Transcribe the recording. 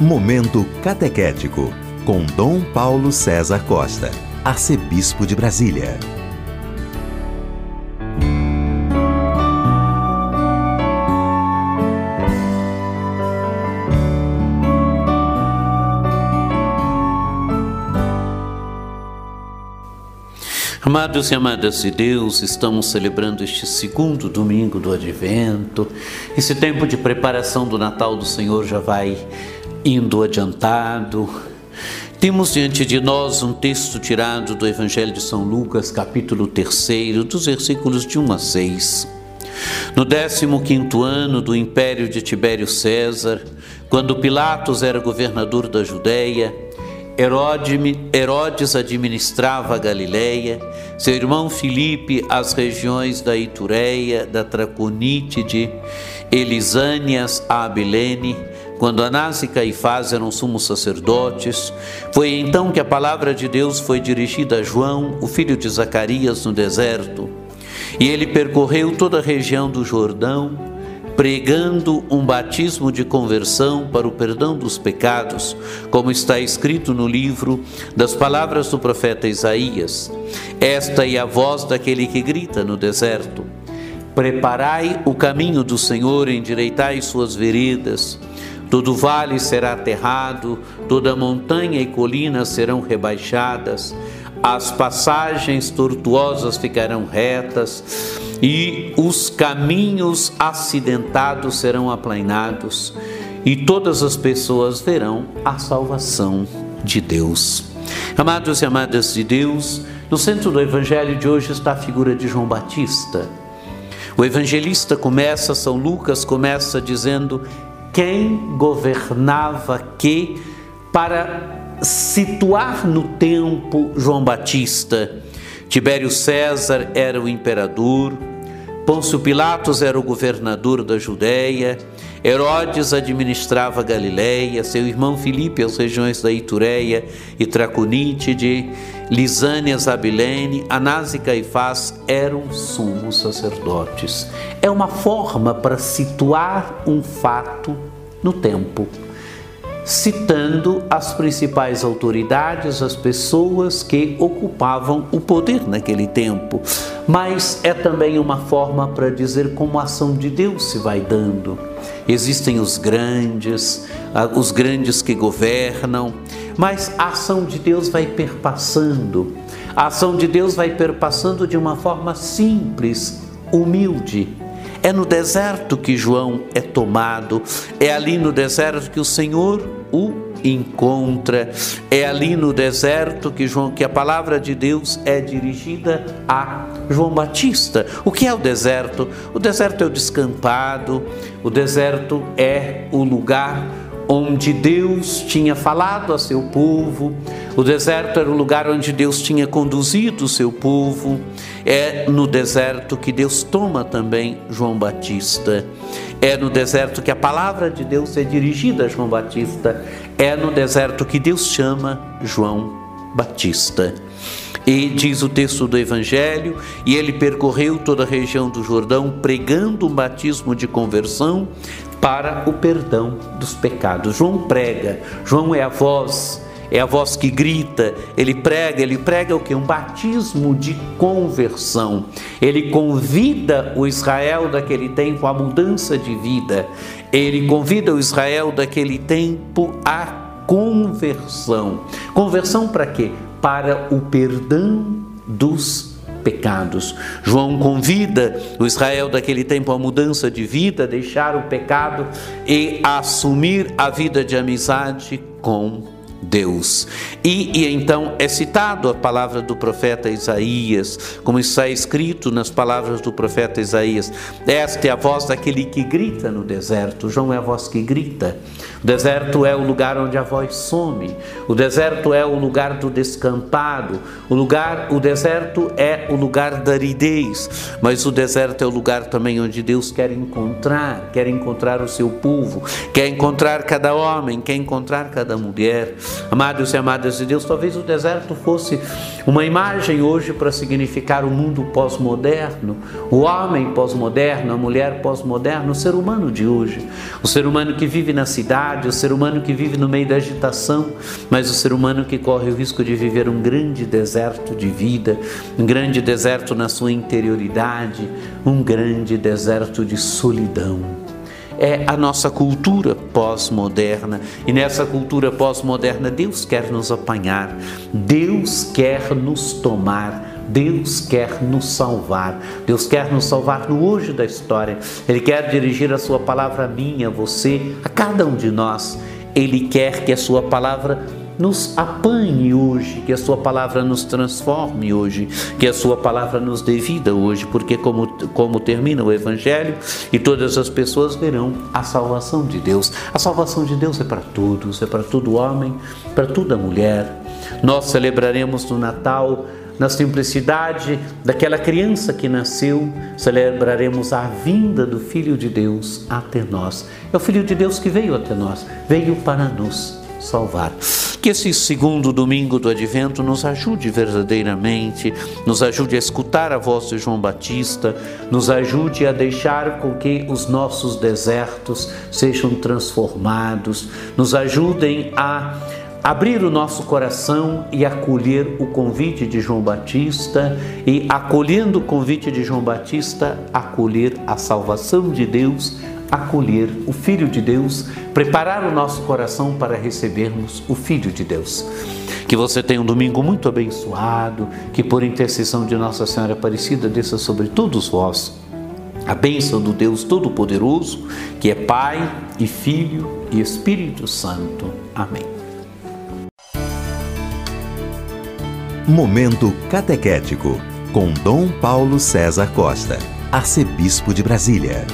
Momento Catequético, com Dom Paulo César Costa, Arcebispo de Brasília. Amados e amadas de Deus, estamos celebrando este segundo domingo do Advento. Esse tempo de preparação do Natal do Senhor já vai indo adiantado. Temos diante de nós um texto tirado do Evangelho de São Lucas, capítulo 3, dos versículos de 1 a 6. No 15 ano do império de Tibério César, quando Pilatos era governador da Judéia, Herodes administrava a Galiléia, seu irmão Filipe as regiões da Itureia, da Traconítide, Elisânias, a Abilene, quando Anás e Caifás eram sumos sacerdotes, foi então que a palavra de Deus foi dirigida a João, o filho de Zacarias, no deserto. E ele percorreu toda a região do Jordão, pregando um batismo de conversão para o perdão dos pecados, como está escrito no livro das palavras do profeta Isaías. Esta é a voz daquele que grita no deserto: Preparai o caminho do Senhor, endireitai suas veredas. Todo vale será aterrado, toda montanha e colina serão rebaixadas, as passagens tortuosas ficarão retas e os caminhos acidentados serão aplainados, e todas as pessoas verão a salvação de Deus. Amados e amadas de Deus, no centro do evangelho de hoje está a figura de João Batista. O evangelista começa, São Lucas começa dizendo quem governava que para situar no tempo João Batista. Tibério César era o imperador, Pôncio Pilatos era o governador da Judéia, Herodes administrava Galiléia, seu irmão Filipe as regiões da Itureia e Traconítide, Lisânias, Abilene, Anás e Caifás eram sumos sacerdotes. É uma forma para situar um fato no tempo citando as principais autoridades, as pessoas que ocupavam o poder naquele tempo. Mas é também uma forma para dizer como a ação de Deus se vai dando. Existem os grandes, os grandes que governam, mas a ação de Deus vai perpassando. A ação de Deus vai perpassando de uma forma simples, humilde é no deserto que João é tomado, é ali no deserto que o Senhor o encontra, é ali no deserto que João que a palavra de Deus é dirigida a João Batista. O que é o deserto? O deserto é o descampado, o deserto é o lugar onde Deus tinha falado a seu povo, o deserto era o lugar onde Deus tinha conduzido o seu povo, é no deserto que Deus toma também João Batista, é no deserto que a palavra de Deus é dirigida a João Batista, é no deserto que Deus chama João Batista. E diz o texto do Evangelho: e ele percorreu toda a região do Jordão, pregando um batismo de conversão para o perdão dos pecados. João prega, João é a voz, é a voz que grita, ele prega, ele prega o que? Um batismo de conversão. Ele convida o Israel daquele tempo à mudança de vida, ele convida o Israel daquele tempo à conversão. Conversão para quê? Para o perdão dos pecados. João convida o Israel daquele tempo à mudança de vida, deixar o pecado e assumir a vida de amizade com Deus. E, e, então é citado a palavra do profeta Isaías, como está escrito nas palavras do profeta Isaías: Esta é a voz daquele que grita no deserto. João é a voz que grita. O deserto é o lugar onde a voz some. O deserto é o lugar do descampado. O lugar, o deserto é o lugar da aridez. Mas o deserto é o lugar também onde Deus quer encontrar, quer encontrar o seu povo, quer encontrar cada homem, quer encontrar cada mulher. Amados e amadas de Deus, talvez o deserto fosse uma imagem hoje para significar o mundo pós-moderno, o homem pós-moderno, a mulher pós-moderna, o ser humano de hoje. O ser humano que vive na cidade, o ser humano que vive no meio da agitação, mas o ser humano que corre o risco de viver um grande deserto de vida, um grande deserto na sua interioridade, um grande deserto de solidão é a nossa cultura pós-moderna. E nessa cultura pós-moderna, Deus quer nos apanhar, Deus quer nos tomar. Deus quer nos salvar, Deus quer nos salvar no hoje da história. Ele quer dirigir a Sua palavra a mim, a você, a cada um de nós. Ele quer que a Sua palavra nos apanhe hoje, que a Sua palavra nos transforme hoje, que a Sua palavra nos dê vida hoje, porque, como, como termina o Evangelho, e todas as pessoas verão a salvação de Deus. A salvação de Deus é para todos, é para todo homem, para toda mulher. Nós celebraremos no Natal na simplicidade daquela criança que nasceu, celebraremos a vinda do Filho de Deus até nós. É o Filho de Deus que veio até nós, veio para nos salvar. Que esse segundo domingo do advento nos ajude verdadeiramente, nos ajude a escutar a voz de João Batista, nos ajude a deixar com que os nossos desertos sejam transformados, nos ajudem a abrir o nosso coração e acolher o convite de João Batista e acolhendo o convite de João Batista, acolher a salvação de Deus acolher o Filho de Deus, preparar o nosso coração para recebermos o Filho de Deus. Que você tenha um domingo muito abençoado, que por intercessão de Nossa Senhora Aparecida desça sobre todos vós a bênção do Deus Todo-Poderoso, que é Pai e Filho e Espírito Santo. Amém. Momento Catequético, com Dom Paulo César Costa, Arcebispo de Brasília.